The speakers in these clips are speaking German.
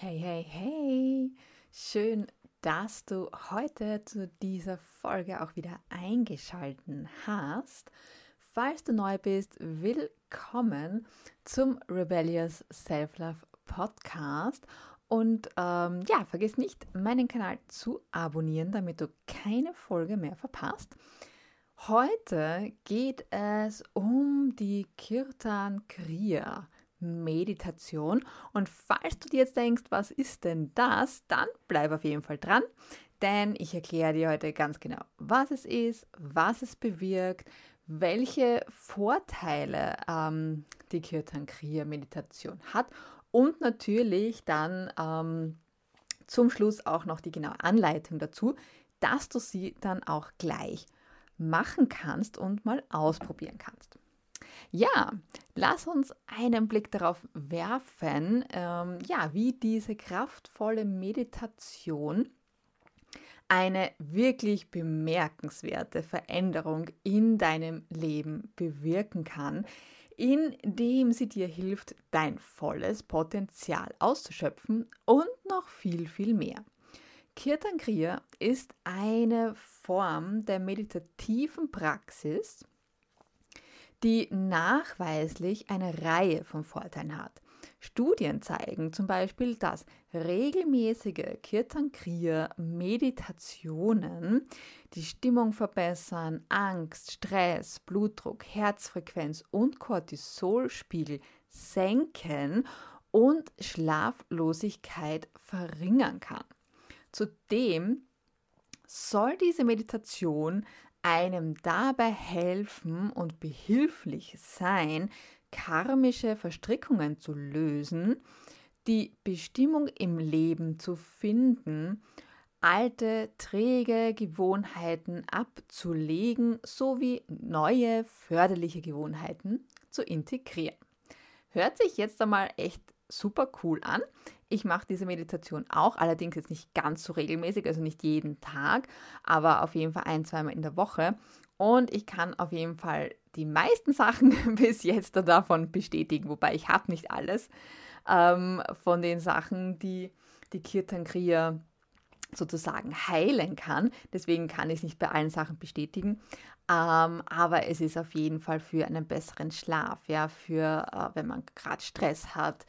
Hey, hey, hey! Schön, dass du heute zu dieser Folge auch wieder eingeschalten hast. Falls du neu bist, willkommen zum Rebellious Self-Love Podcast. Und ähm, ja, vergiss nicht, meinen Kanal zu abonnieren, damit du keine Folge mehr verpasst. Heute geht es um die Kirtan Kriya Meditation. Und falls du dir jetzt denkst, was ist denn das, dann bleib auf jeden Fall dran, denn ich erkläre dir heute ganz genau, was es ist, was es bewirkt, welche Vorteile ähm, die Kirtan Kriya Meditation hat und natürlich dann ähm, zum Schluss auch noch die genaue Anleitung dazu, dass du sie dann auch gleich machen kannst und mal ausprobieren kannst. Ja, lass uns einen Blick darauf werfen, ähm, ja, wie diese kraftvolle Meditation eine wirklich bemerkenswerte Veränderung in deinem Leben bewirken kann, indem sie dir hilft, dein volles Potenzial auszuschöpfen und noch viel, viel mehr. Kirtan Kriya ist eine Form der meditativen Praxis, die nachweislich eine Reihe von Vorteilen hat. Studien zeigen zum Beispiel, dass regelmäßige Kirtan Kriya Meditationen die Stimmung verbessern, Angst, Stress, Blutdruck, Herzfrequenz und Cortisolspiegel senken und Schlaflosigkeit verringern kann. Zudem soll diese Meditation einem dabei helfen und behilflich sein, karmische Verstrickungen zu lösen, die Bestimmung im Leben zu finden, alte, träge Gewohnheiten abzulegen sowie neue, förderliche Gewohnheiten zu integrieren. Hört sich jetzt einmal echt super cool an. Ich mache diese Meditation auch, allerdings jetzt nicht ganz so regelmäßig, also nicht jeden Tag, aber auf jeden Fall ein, zweimal in der Woche. Und ich kann auf jeden Fall die meisten Sachen bis jetzt davon bestätigen, wobei ich habe nicht alles ähm, von den Sachen, die die Kirtan Kriya sozusagen heilen kann. Deswegen kann ich es nicht bei allen Sachen bestätigen. Ähm, aber es ist auf jeden Fall für einen besseren Schlaf, ja, für äh, wenn man gerade Stress hat,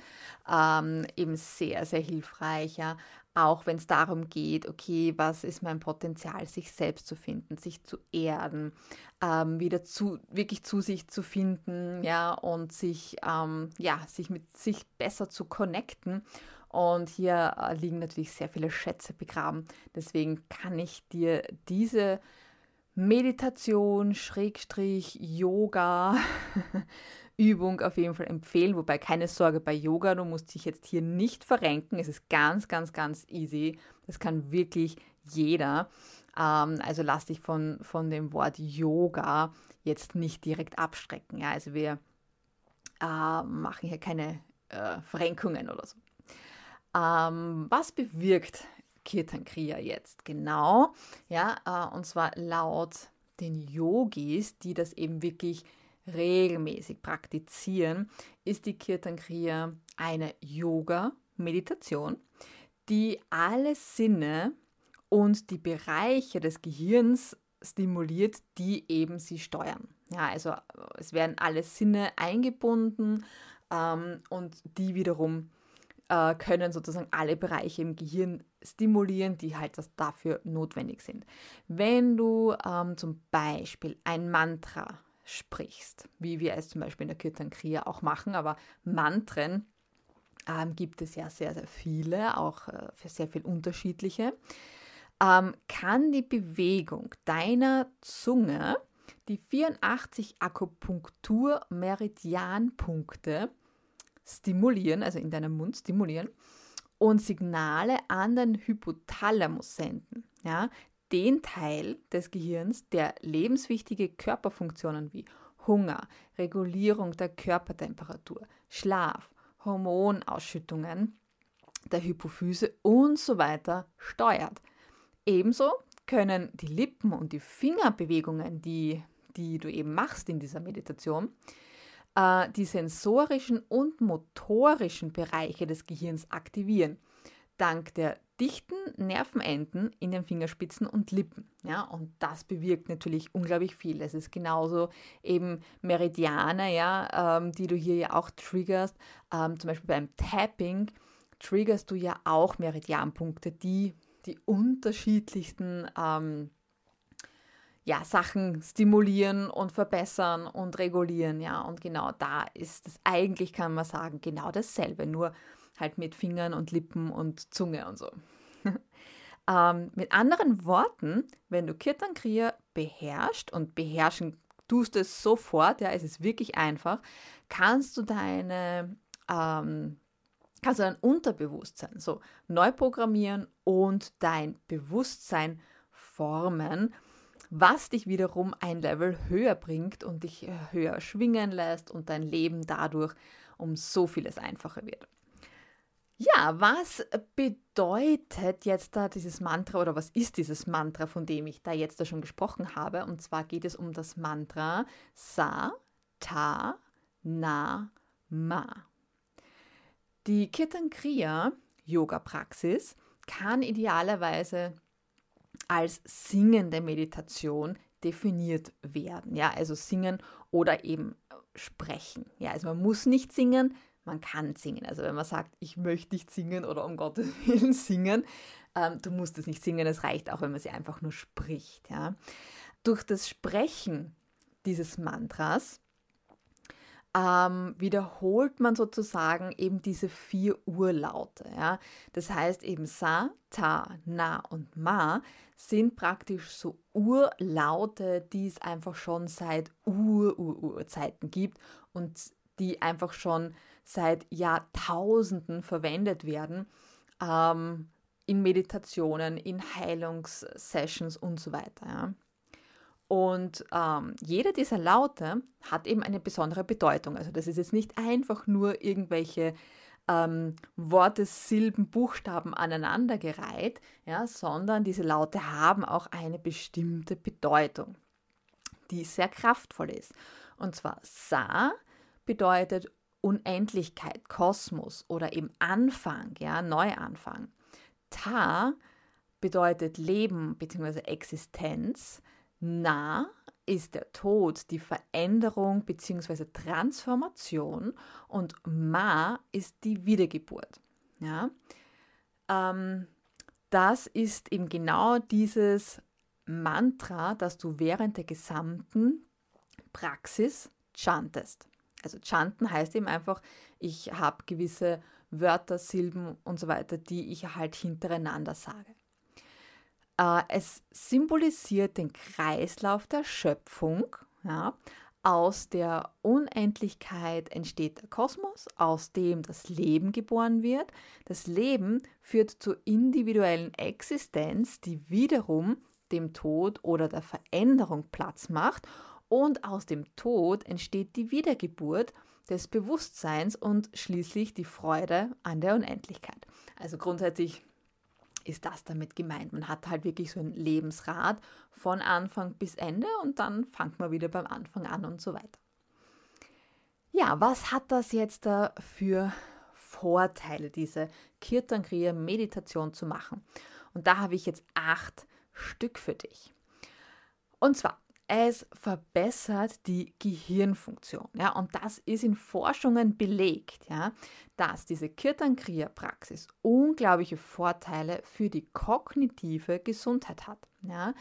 ähm, eben sehr, sehr hilfreich, ja. Auch wenn es darum geht, okay, was ist mein Potenzial, sich selbst zu finden, sich zu erden, ähm, wieder zu, wirklich zu sich zu finden, ja, und sich, ähm, ja, sich mit sich besser zu connecten. Und hier äh, liegen natürlich sehr viele Schätze begraben. Deswegen kann ich dir diese Meditation, Schrägstrich, Yoga, Übung auf jeden Fall empfehlen. Wobei keine Sorge bei Yoga, du musst dich jetzt hier nicht verrenken. Es ist ganz, ganz, ganz easy. Das kann wirklich jeder. Ähm, also lass dich von, von dem Wort Yoga jetzt nicht direkt abstrecken. Ja? Also wir äh, machen hier keine äh, Verrenkungen oder so. Ähm, was bewirkt Kirtan Kriya jetzt genau. Ja, äh, und zwar laut den Yogis, die das eben wirklich regelmäßig praktizieren, ist die Kirtan Kriya eine Yoga-Meditation, die alle Sinne und die Bereiche des Gehirns stimuliert, die eben sie steuern. Ja, also es werden alle Sinne eingebunden ähm, und die wiederum äh, können sozusagen alle Bereiche im Gehirn stimulieren, die halt dafür notwendig sind. Wenn du ähm, zum Beispiel ein Mantra sprichst, wie wir es zum Beispiel in der Kirtan Kriya auch machen, aber Mantren ähm, gibt es ja sehr, sehr viele, auch äh, für sehr viel unterschiedliche, ähm, kann die Bewegung deiner Zunge die 84 Akupunktur-Meridianpunkte stimulieren, also in deinem Mund stimulieren und Signale an den Hypothalamus senden. Ja, den Teil des Gehirns, der lebenswichtige Körperfunktionen wie Hunger, Regulierung der Körpertemperatur, Schlaf, Hormonausschüttungen der Hypophyse und so weiter steuert. Ebenso können die Lippen- und die Fingerbewegungen, die, die du eben machst in dieser Meditation, äh, die sensorischen und motorischen Bereiche des Gehirns aktivieren. Dank der dichten Nervenenden in den Fingerspitzen und Lippen. Ja, und das bewirkt natürlich unglaublich viel. Es ist genauso eben Meridiane, ja, ähm, die du hier ja auch triggerst. Ähm, zum Beispiel beim Tapping triggerst du ja auch Meridianpunkte, die die unterschiedlichsten ähm, ja, Sachen stimulieren und verbessern und regulieren. Ja, und genau da ist es eigentlich, kann man sagen, genau dasselbe, nur halt mit Fingern und Lippen und Zunge und so. ähm, mit anderen Worten, wenn du Kirtan Kriya beherrschst und beherrschen tust es sofort, ja, es ist wirklich einfach, kannst du deine ähm, kannst du dein Unterbewusstsein so neu programmieren und dein Bewusstsein formen, was dich wiederum ein Level höher bringt und dich höher schwingen lässt und dein Leben dadurch um so vieles einfacher wird. Ja, was bedeutet jetzt da dieses Mantra oder was ist dieses Mantra, von dem ich da jetzt da schon gesprochen habe? Und zwar geht es um das Mantra Sa, Ta, Na, Ma. Die Kirtan Kriya Yoga Praxis kann idealerweise als singende Meditation definiert werden. Ja, also singen oder eben sprechen. Ja, also man muss nicht singen, man kann singen. Also wenn man sagt, ich möchte nicht singen oder um Gottes Willen singen, ähm, du musst es nicht singen, es reicht auch, wenn man sie einfach nur spricht. Ja. Durch das Sprechen dieses Mantras ähm, wiederholt man sozusagen eben diese vier Urlaute. Ja? Das heißt eben Sa, Ta, Na und Ma sind praktisch so Urlaute, die es einfach schon seit Ur-Ur-Urzeiten gibt und die einfach schon seit Jahrtausenden verwendet werden ähm, in Meditationen, in Heilungssessions und so weiter. Ja. Und ähm, jeder dieser Laute hat eben eine besondere Bedeutung. Also das ist jetzt nicht einfach nur irgendwelche ähm, Worte, Silben, Buchstaben aneinandergereiht, ja, sondern diese Laute haben auch eine bestimmte Bedeutung, die sehr kraftvoll ist. Und zwar Sa bedeutet Unendlichkeit, Kosmos oder eben Anfang, ja, Neuanfang. Ta bedeutet Leben bzw. Existenz. Na ist der Tod, die Veränderung bzw. Transformation und Ma ist die Wiedergeburt. Ja? Ähm, das ist eben genau dieses Mantra, das du während der gesamten Praxis chantest. Also chanten heißt eben einfach, ich habe gewisse Wörter, Silben und so weiter, die ich halt hintereinander sage. Äh, es symbolisiert den Kreislauf der Schöpfung. Ja. Aus der Unendlichkeit entsteht der Kosmos, aus dem das Leben geboren wird. Das Leben führt zur individuellen Existenz, die wiederum dem Tod oder der Veränderung Platz macht. Und aus dem Tod entsteht die Wiedergeburt des Bewusstseins und schließlich die Freude an der Unendlichkeit. Also grundsätzlich ist das damit gemeint. Man hat halt wirklich so ein Lebensrad von Anfang bis Ende und dann fängt man wieder beim Anfang an und so weiter. Ja, was hat das jetzt da für Vorteile, diese Kirtan Kriya Meditation zu machen? Und da habe ich jetzt acht Stück für dich. Und zwar es verbessert die Gehirnfunktion. Ja, und das ist in Forschungen belegt, ja, dass diese Kirtan-Kriya-Praxis unglaubliche Vorteile für die kognitive Gesundheit hat. Ja.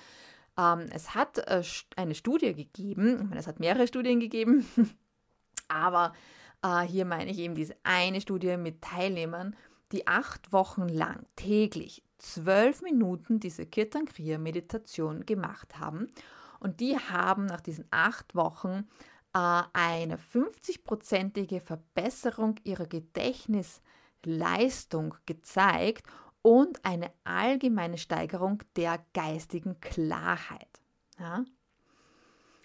Ähm, es hat äh, eine Studie gegeben, ich meine, es hat mehrere Studien gegeben, aber äh, hier meine ich eben diese eine Studie mit Teilnehmern, die acht Wochen lang täglich zwölf Minuten diese Kirtan-Kriya-Meditation gemacht haben und die haben nach diesen acht Wochen äh, eine 50-prozentige Verbesserung ihrer Gedächtnisleistung gezeigt und eine allgemeine Steigerung der geistigen Klarheit. Ja?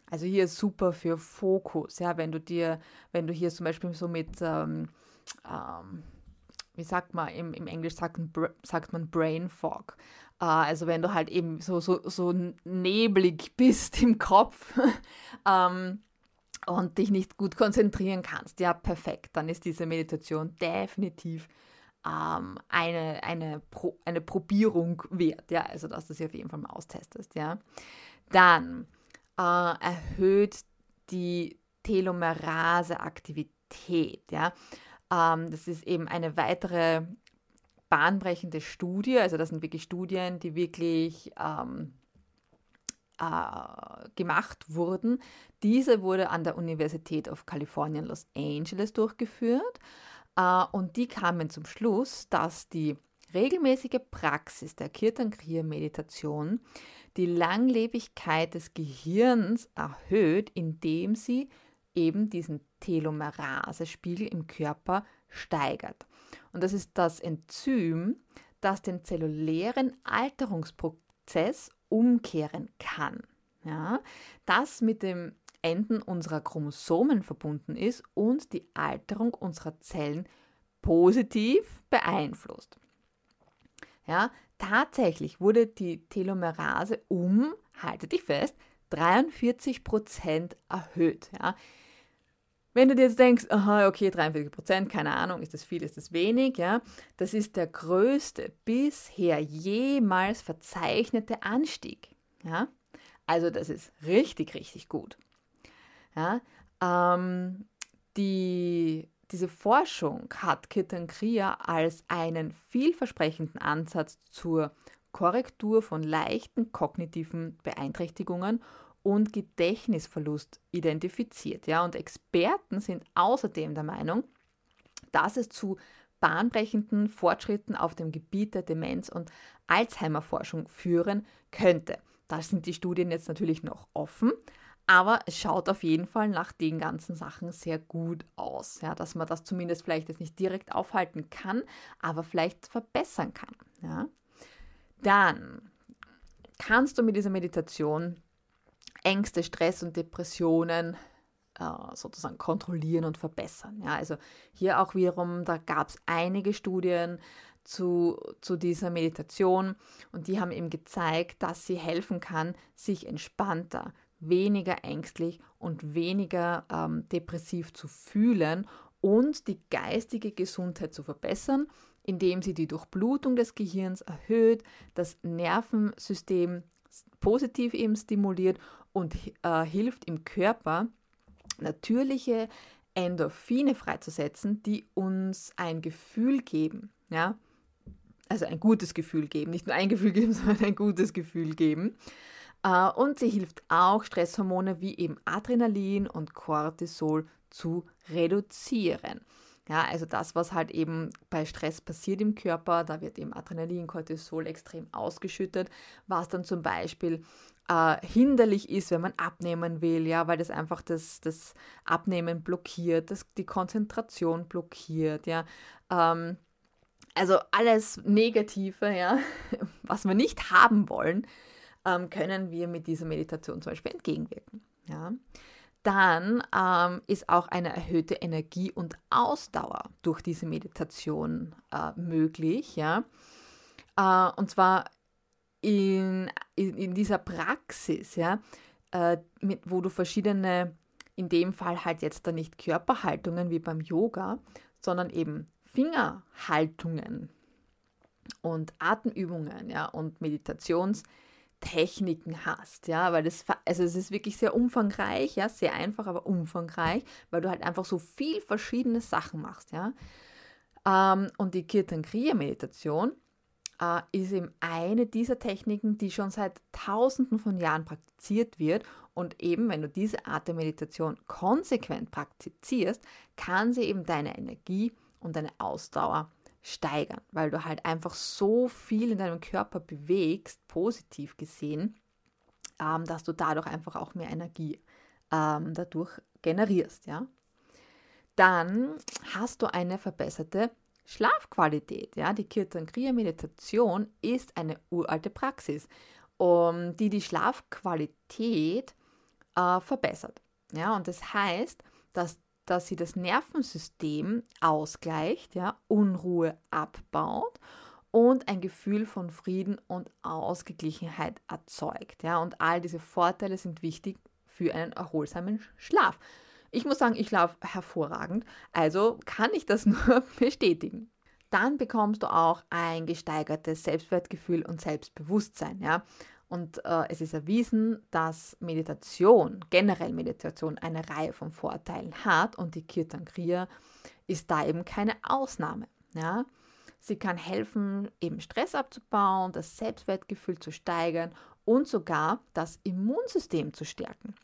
Also hier ist super für Fokus, ja, wenn du dir, wenn du hier zum Beispiel so mit, ähm, ähm, wie sagt man, im, im Englisch sagt, sagt man Brain Fog, also wenn du halt eben so, so, so neblig bist im Kopf ähm, und dich nicht gut konzentrieren kannst, ja, perfekt. Dann ist diese Meditation definitiv ähm, eine, eine, Pro, eine Probierung wert. Ja, also dass du sie auf jeden Fall mal austestest. Ja. Dann äh, erhöht die Telomerase-Aktivität. Ja. Ähm, das ist eben eine weitere bahnbrechende Studie. Also das sind wirklich Studien, die wirklich ähm, äh, gemacht wurden. Diese wurde an der Universität of California in Los Angeles durchgeführt äh, und die kamen zum Schluss, dass die regelmäßige Praxis der Kirtan Kriya Meditation die Langlebigkeit des Gehirns erhöht, indem sie eben diesen Telomerase-Spiegel im Körper steigert. Und das ist das Enzym, das den zellulären Alterungsprozess umkehren kann. Ja, das mit dem Enden unserer Chromosomen verbunden ist und die Alterung unserer Zellen positiv beeinflusst. Ja, tatsächlich wurde die Telomerase um, halte dich fest, 43 Prozent erhöht. Ja. Wenn du dir jetzt denkst, aha, okay, 43 Prozent, keine Ahnung, ist das viel, ist das wenig, ja, das ist der größte bisher jemals verzeichnete Anstieg. Ja. Also das ist richtig, richtig gut. Ja, ähm, die, diese Forschung hat Kirtan Kriya als einen vielversprechenden Ansatz zur Korrektur von leichten kognitiven Beeinträchtigungen und Gedächtnisverlust identifiziert. Ja, und Experten sind außerdem der Meinung, dass es zu bahnbrechenden Fortschritten auf dem Gebiet der Demenz- und Alzheimer-Forschung führen könnte. Da sind die Studien jetzt natürlich noch offen, aber es schaut auf jeden Fall nach den ganzen Sachen sehr gut aus, ja, dass man das zumindest vielleicht jetzt nicht direkt aufhalten kann, aber vielleicht verbessern kann. Ja. Dann kannst du mit dieser Meditation Ängste, Stress und Depressionen äh, sozusagen kontrollieren und verbessern. Ja, also hier auch wiederum, da gab es einige Studien zu, zu dieser Meditation und die haben eben gezeigt, dass sie helfen kann, sich entspannter, weniger ängstlich und weniger ähm, depressiv zu fühlen und die geistige Gesundheit zu verbessern, indem sie die Durchblutung des Gehirns erhöht, das Nervensystem positiv eben stimuliert und äh, hilft im Körper, natürliche Endorphine freizusetzen, die uns ein Gefühl geben. Ja? Also ein gutes Gefühl geben. Nicht nur ein Gefühl geben, sondern ein gutes Gefühl geben. Äh, und sie hilft auch, Stresshormone wie eben Adrenalin und Cortisol zu reduzieren. Ja, also das, was halt eben bei Stress passiert im Körper, da wird eben Adrenalin, Cortisol extrem ausgeschüttet, was dann zum Beispiel äh, hinderlich ist, wenn man abnehmen will, ja, weil das einfach das, das Abnehmen blockiert, das, die Konzentration blockiert, ja. Ähm, also alles Negative, ja, was wir nicht haben wollen, ähm, können wir mit dieser Meditation zum Beispiel entgegenwirken. Ja. Dann ähm, ist auch eine erhöhte Energie und Ausdauer durch diese Meditation äh, möglich. Ja. Äh, und zwar in, in, in dieser Praxis, ja, äh, mit, wo du verschiedene, in dem Fall halt jetzt dann nicht Körperhaltungen wie beim Yoga, sondern eben Fingerhaltungen und Atemübungen, ja, und Meditationstechniken hast, ja, weil das, also es ist wirklich sehr umfangreich, ja, sehr einfach, aber umfangreich, weil du halt einfach so viel verschiedene Sachen machst, ja. Ähm, und die Kirtan Kriya Meditation äh, ist eben eine dieser Techniken, die schon seit Tausenden von Jahren praktiziert wird. Und eben, wenn du diese Art der Meditation konsequent praktizierst, kann sie eben deine Energie und deine Ausdauer steigern, weil du halt einfach so viel in deinem Körper bewegst, positiv gesehen, ähm, dass du dadurch einfach auch mehr Energie ähm, dadurch generierst. Ja? Dann hast du eine verbesserte Schlafqualität, ja, die Kirtan Kriya Meditation ist eine uralte Praxis, um, die die Schlafqualität äh, verbessert. Ja, und das heißt, dass, dass sie das Nervensystem ausgleicht, ja, Unruhe abbaut und ein Gefühl von Frieden und Ausgeglichenheit erzeugt. Ja, und all diese Vorteile sind wichtig für einen erholsamen Schlaf. Ich muss sagen, ich schlafe hervorragend, also kann ich das nur bestätigen. dann bekommst du auch ein gesteigertes Selbstwertgefühl und Selbstbewusstsein. Ja? Und äh, es ist erwiesen, dass Meditation, generell Meditation, eine Reihe von Vorteilen hat und die Kirtan Kriya ist da eben keine Ausnahme. Ja? Sie kann helfen, eben Stress abzubauen, das Selbstwertgefühl zu steigern und sogar das Immunsystem zu stärken.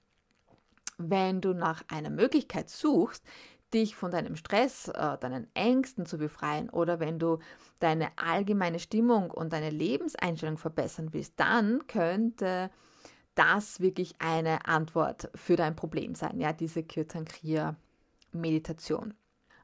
Wenn du nach einer Möglichkeit suchst, dich von deinem Stress, äh, deinen Ängsten zu befreien oder wenn du deine allgemeine Stimmung und deine Lebenseinstellung verbessern willst, dann könnte das wirklich eine Antwort für dein Problem sein, ja, diese Kirtan Kriya Meditation.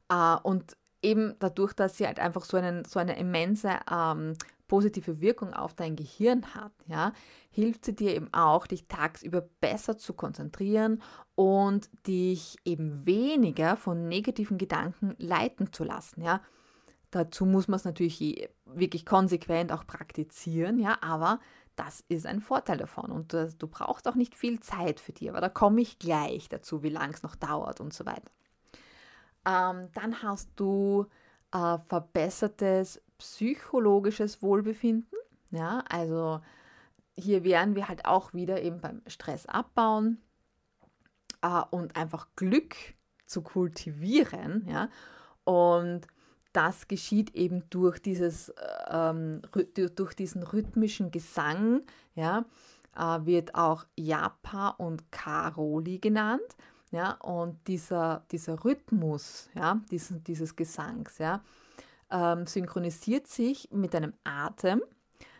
Äh, und eben dadurch, dass sie halt einfach so, einen, so eine immense ähm, positive Wirkung auf dein Gehirn hat, ja, hilft sie dir eben auch, dich tagsüber besser zu konzentrieren und dich eben weniger von negativen Gedanken leiten zu lassen, ja. Dazu muss man es natürlich wirklich konsequent auch praktizieren, ja, aber das ist ein Vorteil davon und du, du brauchst auch nicht viel Zeit für dich, aber da komme ich gleich dazu, wie lange es noch dauert und so weiter. Ähm, dann hast du äh, verbessertes psychologisches Wohlbefinden. Ja, also hier wären wir halt auch wieder eben beim Stress abbauen äh, und einfach Glück zu kultivieren. Ja, und das geschieht eben durch, dieses, ähm, durch diesen rhythmischen Gesang, ja, äh, wird auch Japa und Karoli genannt. Ja, und dieser, dieser Rhythmus ja, diesen, dieses Gesangs ja, ähm, synchronisiert sich mit deinem Atem,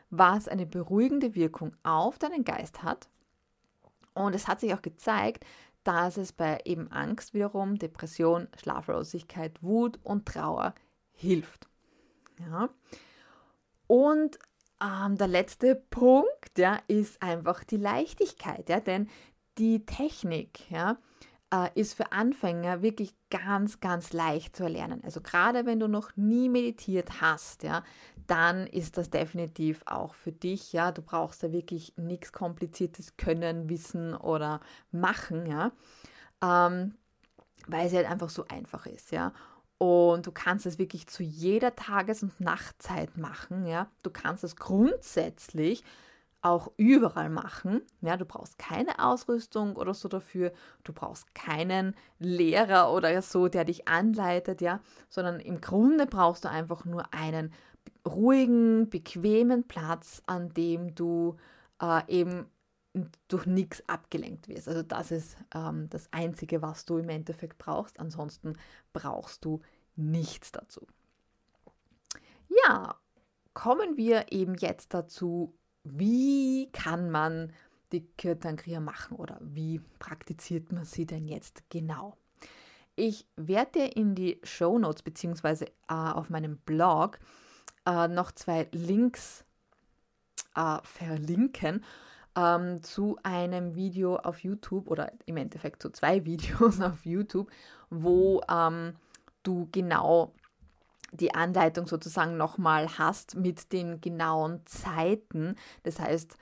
was eine beruhigende Wirkung auf deinen Geist hat. Und es hat sich auch gezeigt, dass es bei eben Angst wiederum, Depression, Schlaflosigkeit, Wut und Trauer hilft. Ja. Und ähm, der letzte Punkt ja, ist einfach die Leichtigkeit, ja, denn die Technik, ja, äh, ist für Anfänger wirklich ganz, ganz leicht zu erlernen. Also gerade wenn du noch nie meditiert hast, ja, dann ist das definitiv auch für dich, ja. Du brauchst da wirklich nichts Kompliziertes können, wissen oder machen, ja. Ähm, weil es halt einfach so einfach ist, ja. Und du kannst es wirklich zu jeder Tages- und Nachtzeit machen, ja. Du kannst es grundsätzlich auch überall machen. Ja, du brauchst keine Ausrüstung oder so dafür. Du brauchst keinen Lehrer oder so, der dich anleitet, ja, sondern im Grunde brauchst du einfach nur einen ruhigen, bequemen Platz, an dem du äh, eben durch nichts abgelenkt wirst. Also das ist ähm, das Einzige, was du im Endeffekt brauchst. Ansonsten brauchst du nichts dazu. Ja, kommen wir eben jetzt dazu, wie kann man die Kirtan-Kriya machen oder wie praktiziert man sie denn jetzt genau? Ich werde dir in die Show Notes beziehungsweise äh, auf meinem Blog äh, noch zwei Links äh, verlinken ähm, zu einem Video auf YouTube oder im Endeffekt zu zwei Videos auf YouTube, wo ähm, du genau die Anleitung sozusagen nochmal hast mit den genauen Zeiten. Das heißt,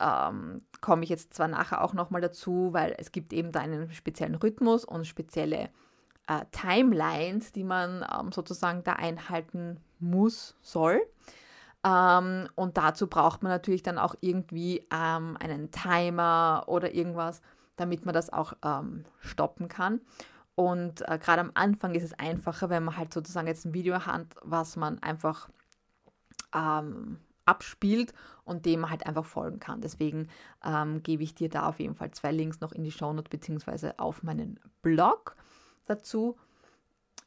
ähm, komme ich jetzt zwar nachher auch nochmal dazu, weil es gibt eben da einen speziellen Rhythmus und spezielle äh, Timelines, die man ähm, sozusagen da einhalten muss, soll. Ähm, und dazu braucht man natürlich dann auch irgendwie ähm, einen Timer oder irgendwas, damit man das auch ähm, stoppen kann. Und äh, gerade am Anfang ist es einfacher, wenn man halt sozusagen jetzt ein Video hat, was man einfach ähm, abspielt und dem man halt einfach folgen kann. Deswegen ähm, gebe ich dir da auf jeden Fall zwei Links noch in die Shownote beziehungsweise auf meinen Blog dazu,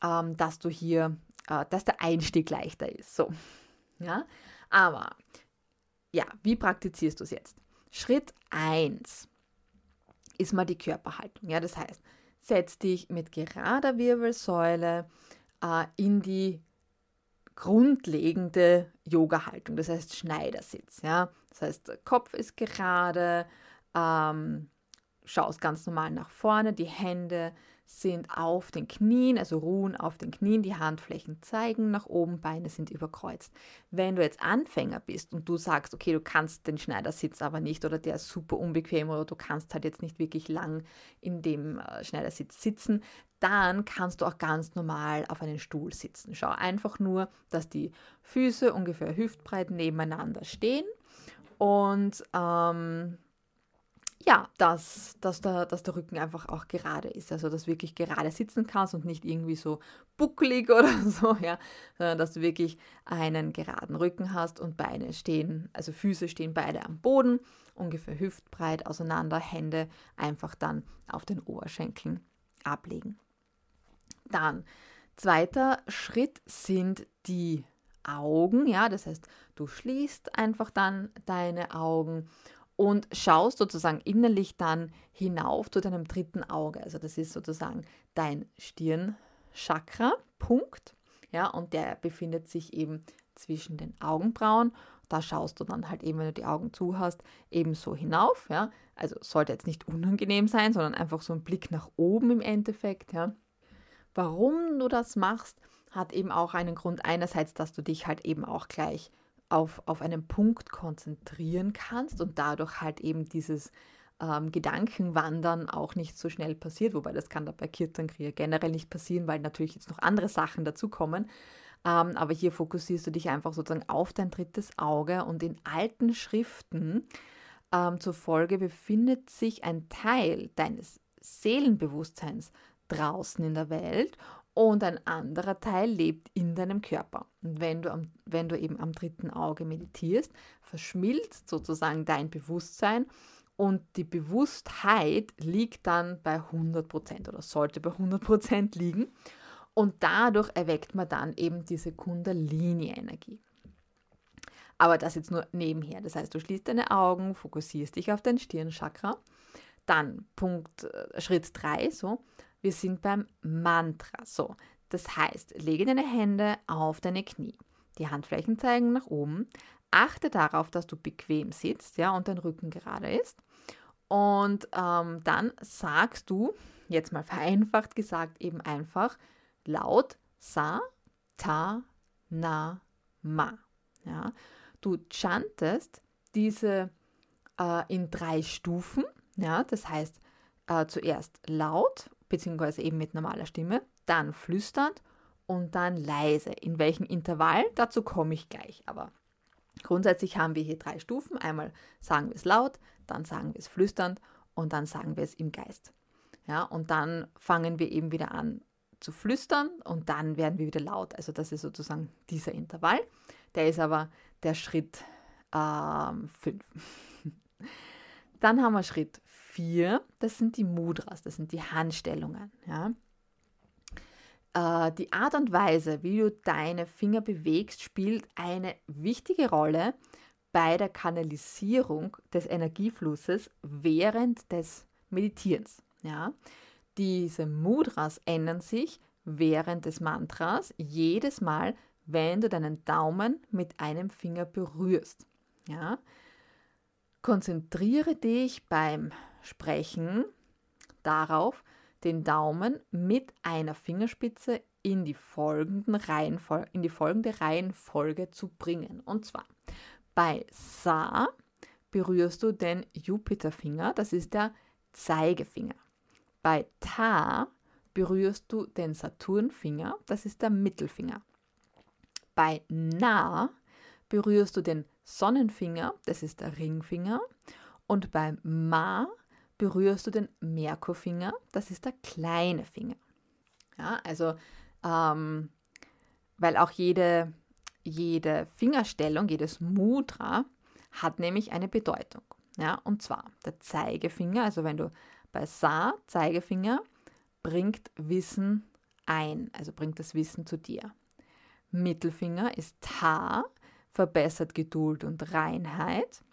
ähm, dass du hier, äh, dass der Einstieg leichter ist. So, ja, aber ja, wie praktizierst du es jetzt? Schritt 1 ist mal die Körperhaltung. Ja, das heißt, setz dich mit gerader Wirbelsäule äh, in die grundlegende Yoga-Haltung, das heißt Schneidersitz. Ja? Das heißt, Kopf ist gerade, ähm, schaust ganz normal nach vorne, die Hände sind auf den Knien, also ruhen auf den Knien, die Handflächen zeigen nach oben, Beine sind überkreuzt. Wenn du jetzt Anfänger bist und du sagst, okay, du kannst den Schneidersitz aber nicht oder der ist super unbequem oder du kannst halt jetzt nicht wirklich lang in dem äh, Schneidersitz sitzen, dann kannst du auch ganz normal auf einen Stuhl sitzen. Schau einfach nur, dass die Füße ungefähr hüftbreit nebeneinander stehen und ähm, ja, dass, dass, der, dass der Rücken einfach auch gerade ist. Also, dass du wirklich gerade sitzen kannst und nicht irgendwie so bucklig oder so, ja, sondern dass du wirklich einen geraden Rücken hast und Beine stehen, also Füße stehen beide am Boden, ungefähr hüftbreit auseinander, Hände einfach dann auf den Oberschenkeln ablegen. Dann, zweiter Schritt sind die Augen, ja, das heißt, du schließt einfach dann deine Augen und schaust sozusagen innerlich dann hinauf zu deinem dritten Auge. Also das ist sozusagen dein Stirnchakra, Punkt. Ja, und der befindet sich eben zwischen den Augenbrauen. Da schaust du dann halt eben, wenn du die Augen zu hast, eben so hinauf. Ja. Also sollte jetzt nicht unangenehm sein, sondern einfach so ein Blick nach oben im Endeffekt. Ja. Warum du das machst, hat eben auch einen Grund. Einerseits, dass du dich halt eben auch gleich auf, auf einen Punkt konzentrieren kannst und dadurch halt eben dieses ähm, Gedankenwandern auch nicht so schnell passiert, wobei das kann da bei Kirtankriya generell nicht passieren, weil natürlich jetzt noch andere Sachen dazukommen. Ähm, aber hier fokussierst du dich einfach sozusagen auf dein drittes Auge und in alten Schriften ähm, zur Folge befindet sich ein Teil deines Seelenbewusstseins draußen in der Welt und ein anderer Teil lebt in deinem Körper. Und wenn du, am, wenn du eben am dritten Auge meditierst, verschmilzt sozusagen dein Bewusstsein und die Bewusstheit liegt dann bei 100% oder sollte bei 100% liegen. Und dadurch erweckt man dann eben diese Kundalini-Energie. Aber das jetzt nur nebenher. Das heißt, du schließt deine Augen, fokussierst dich auf dein Stirnchakra. Dann Punkt, äh, Schritt 3, so, wir sind beim Mantra. So, das heißt, lege deine Hände auf deine Knie. Die Handflächen zeigen nach oben. Achte darauf, dass du bequem sitzt, ja, und dein Rücken gerade ist. Und ähm, dann sagst du, jetzt mal vereinfacht gesagt, eben einfach laut Sa, Ta, Na, Ma. Ja. Du chantest diese äh, in drei Stufen. Ja, das heißt äh, zuerst laut beziehungsweise eben mit normaler Stimme, dann flüsternd und dann leise. In welchem Intervall, dazu komme ich gleich. Aber grundsätzlich haben wir hier drei Stufen. Einmal sagen wir es laut, dann sagen wir es flüsternd und dann sagen wir es im Geist. Ja, und dann fangen wir eben wieder an zu flüstern und dann werden wir wieder laut. Also das ist sozusagen dieser Intervall. Der ist aber der Schritt 5. Ähm, dann haben wir Schritt 4, das sind die Mudras, das sind die Handstellungen. Ja. Äh, die Art und Weise, wie du deine Finger bewegst, spielt eine wichtige Rolle bei der Kanalisierung des Energieflusses während des Meditierens. Ja. Diese Mudras ändern sich während des Mantras jedes Mal, wenn du deinen Daumen mit einem Finger berührst. Ja. Konzentriere dich beim Sprechen darauf, den Daumen mit einer Fingerspitze in die, folgenden Reihenfol in die folgende Reihenfolge zu bringen. Und zwar bei Sa berührst du den Jupiterfinger, das ist der Zeigefinger. Bei Ta berührst du den Saturnfinger, das ist der Mittelfinger. Bei Na berührst du den Sonnenfinger, das ist der Ringfinger. Und beim Ma berührst du den Merkurfinger, das ist der kleine Finger. Ja, also, ähm, weil auch jede, jede Fingerstellung, jedes Mudra hat nämlich eine Bedeutung. Ja, und zwar der Zeigefinger, also wenn du bei Sa, Zeigefinger, bringt Wissen ein, also bringt das Wissen zu dir. Mittelfinger ist Ta, verbessert Geduld und Reinheit.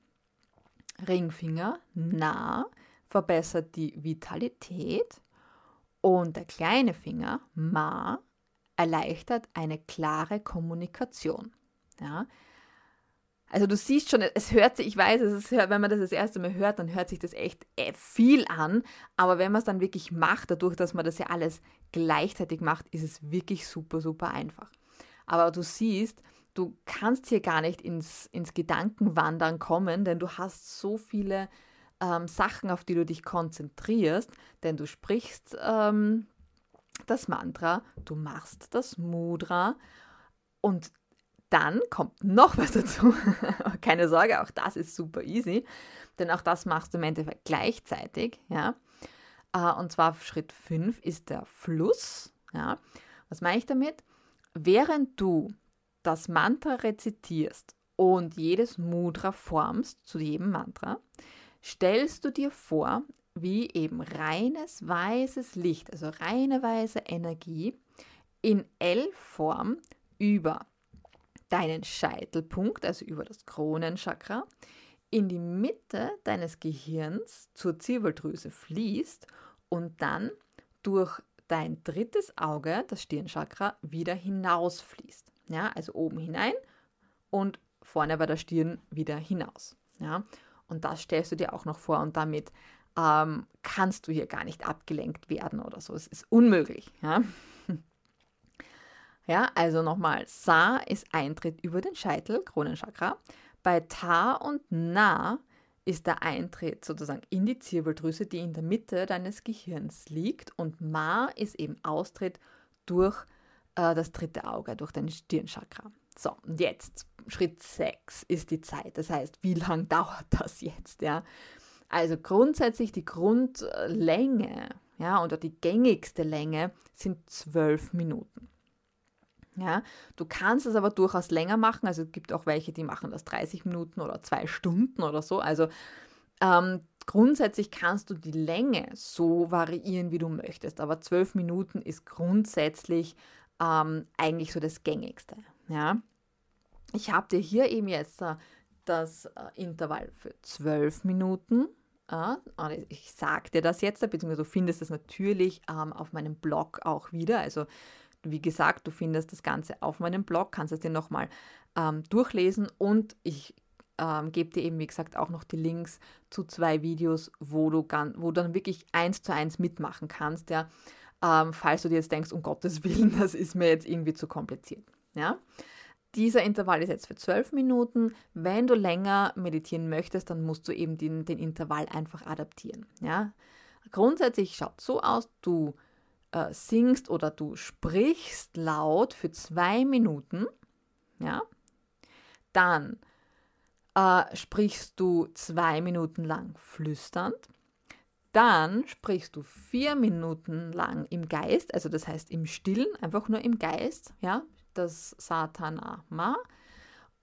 Ringfinger, Na, verbessert die Vitalität. Und der kleine Finger, Ma, erleichtert eine klare Kommunikation. Ja? Also du siehst schon, es hört sich, ich weiß, ist, wenn man das das erste Mal hört, dann hört sich das echt äh, viel an. Aber wenn man es dann wirklich macht, dadurch, dass man das ja alles gleichzeitig macht, ist es wirklich super, super einfach. Aber du siehst, du kannst hier gar nicht ins, ins Gedankenwandern kommen, denn du hast so viele ähm, Sachen, auf die du dich konzentrierst, denn du sprichst ähm, das Mantra, du machst das Mudra und dann kommt noch was dazu. Keine Sorge, auch das ist super easy, denn auch das machst du im Endeffekt gleichzeitig. Ja? Äh, und zwar Schritt 5 ist der Fluss. Ja? Was meine ich damit? Während du das Mantra rezitierst und jedes Mudra formst zu jedem Mantra, stellst du dir vor, wie eben reines weißes Licht, also reine weiße Energie in L-Form über deinen Scheitelpunkt, also über das Kronenchakra, in die Mitte deines Gehirns zur Zirbeldrüse fließt und dann durch dein drittes Auge, das Stirnchakra, wieder hinausfließt. Ja, also oben hinein und vorne bei der Stirn wieder hinaus. Ja, und das stellst du dir auch noch vor und damit ähm, kannst du hier gar nicht abgelenkt werden oder so. Es ist unmöglich. Ja, ja also nochmal, Sa ist Eintritt über den Scheitel, Kronenchakra. Bei Ta und Na ist der Eintritt sozusagen in die Zirbeldrüse, die in der Mitte deines Gehirns liegt. Und Ma ist eben Austritt durch äh, das dritte Auge, durch dein Stirnchakra. So, und jetzt, Schritt 6 ist die Zeit. Das heißt, wie lange dauert das jetzt? Ja? Also grundsätzlich die Grundlänge ja, oder die gängigste Länge sind zwölf Minuten. Ja, du kannst es aber durchaus länger machen. Also es gibt auch welche, die machen das 30 Minuten oder zwei Stunden oder so. Also ähm, grundsätzlich kannst du die Länge so variieren, wie du möchtest. Aber zwölf Minuten ist grundsätzlich ähm, eigentlich so das Gängigste. Ja. Ich habe dir hier eben jetzt das äh, Intervall für zwölf Minuten. Äh, ich sage dir das jetzt, beziehungsweise du findest es natürlich ähm, auf meinem Blog auch wieder. Also wie gesagt, du findest das Ganze auf meinem Blog, kannst es dir nochmal ähm, durchlesen und ich ähm, gebe dir eben, wie gesagt, auch noch die Links zu zwei Videos, wo du, ganz, wo du dann wirklich eins zu eins mitmachen kannst, ja, ähm, falls du dir jetzt denkst, um Gottes Willen, das ist mir jetzt irgendwie zu kompliziert. Ja? Dieser Intervall ist jetzt für zwölf Minuten. Wenn du länger meditieren möchtest, dann musst du eben den, den Intervall einfach adaptieren. Ja? Grundsätzlich schaut es so aus, du äh, singst oder du sprichst laut für zwei Minuten, ja, dann äh, sprichst du zwei Minuten lang flüsternd, dann sprichst du vier Minuten lang im Geist, also das heißt im Stillen, einfach nur im Geist, ja, das Satana Ma,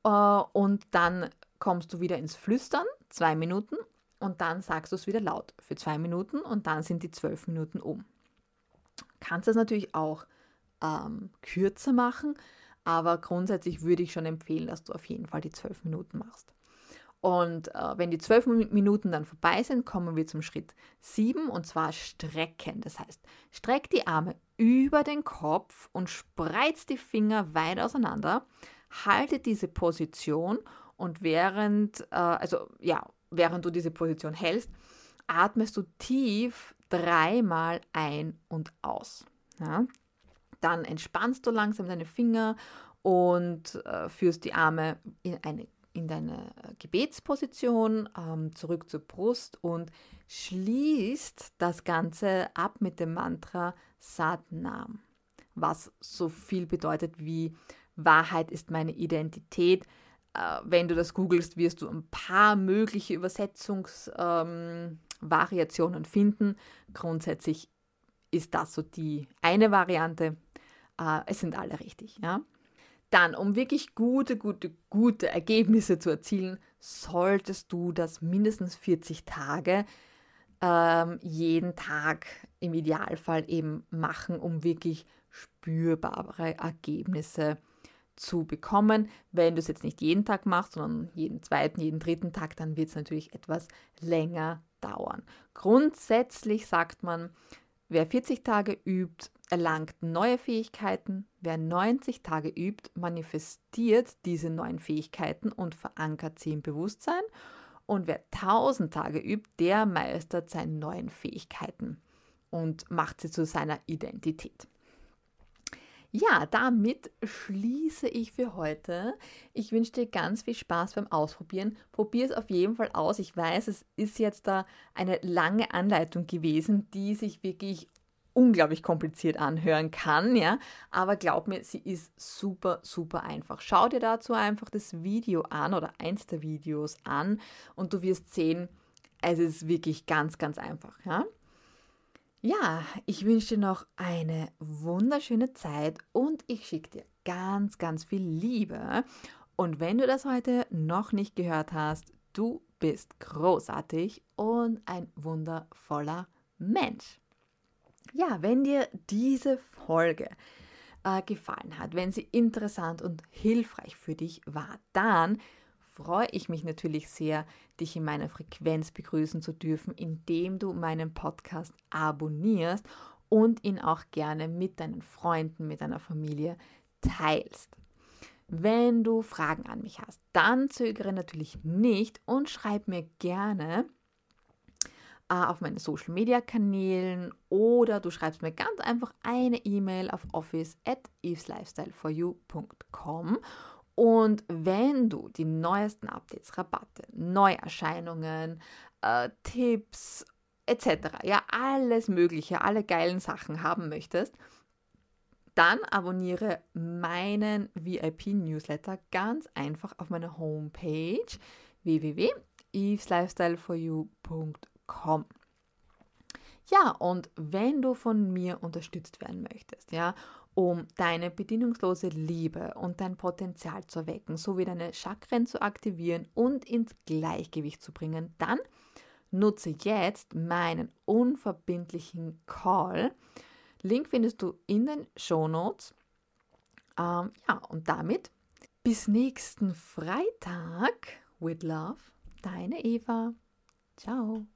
äh, und dann kommst du wieder ins Flüstern, zwei Minuten, und dann sagst du es wieder laut für zwei Minuten und dann sind die zwölf Minuten um. Kannst das natürlich auch ähm, kürzer machen, aber grundsätzlich würde ich schon empfehlen, dass du auf jeden Fall die zwölf Minuten machst. Und äh, wenn die zwölf Minuten dann vorbei sind, kommen wir zum Schritt 7 und zwar strecken. Das heißt, streck die Arme über den Kopf und spreiz die Finger weit auseinander. Halte diese Position und während, äh, also ja, während du diese Position hältst, atmest du tief dreimal ein und aus. Ja? Dann entspannst du langsam deine Finger und äh, führst die Arme in, eine, in deine Gebetsposition ähm, zurück zur Brust und schließt das Ganze ab mit dem Mantra Satnam, was so viel bedeutet wie Wahrheit ist meine Identität. Äh, wenn du das googelst, wirst du ein paar mögliche Übersetzungs- ähm, finden. Grundsätzlich ist das so die eine Variante. Äh, es sind alle richtig. Ja? Dann, um wirklich gute, gute, gute Ergebnisse zu erzielen, solltest du das mindestens 40 Tage ähm, jeden Tag im Idealfall eben machen, um wirklich spürbare Ergebnisse zu bekommen. Wenn du es jetzt nicht jeden Tag machst, sondern jeden zweiten, jeden dritten Tag, dann wird es natürlich etwas länger dauern. Grundsätzlich sagt man, wer 40 Tage übt, erlangt neue Fähigkeiten. Wer 90 Tage übt, manifestiert diese neuen Fähigkeiten und verankert sie im Bewusstsein. Und wer 1000 Tage übt, der meistert seine neuen Fähigkeiten und macht sie zu seiner Identität. Ja, damit schließe ich für heute. Ich wünsche dir ganz viel Spaß beim Ausprobieren. Probier es auf jeden Fall aus. Ich weiß, es ist jetzt da eine lange Anleitung gewesen, die sich wirklich unglaublich kompliziert anhören kann, ja. Aber glaub mir, sie ist super, super einfach. Schau dir dazu einfach das Video an oder eins der Videos an und du wirst sehen, es ist wirklich ganz, ganz einfach, ja. Ja, ich wünsche dir noch eine wunderschöne Zeit und ich schicke dir ganz, ganz viel Liebe. Und wenn du das heute noch nicht gehört hast, du bist großartig und ein wundervoller Mensch. Ja, wenn dir diese Folge äh, gefallen hat, wenn sie interessant und hilfreich für dich war, dann freue ich mich natürlich sehr, dich in meiner Frequenz begrüßen zu dürfen, indem du meinen Podcast abonnierst und ihn auch gerne mit deinen Freunden, mit deiner Familie teilst. Wenn du Fragen an mich hast, dann zögere natürlich nicht und schreib mir gerne auf meinen Social Media Kanälen oder du schreibst mir ganz einfach eine E-Mail auf office at eveslifestyleforyou.com und wenn du die neuesten Updates, Rabatte, Neuerscheinungen, äh, Tipps etc., ja alles Mögliche, alle geilen Sachen haben möchtest, dann abonniere meinen VIP-Newsletter ganz einfach auf meiner Homepage www.eveslifestyleforyou.com. Ja, und wenn du von mir unterstützt werden möchtest, ja, um deine bedingungslose Liebe und dein Potenzial zu wecken, sowie deine Chakren zu aktivieren und ins Gleichgewicht zu bringen, dann nutze jetzt meinen unverbindlichen Call Link findest du in den Show Notes. Ähm, ja, und damit bis nächsten Freitag. With Love, deine Eva. Ciao.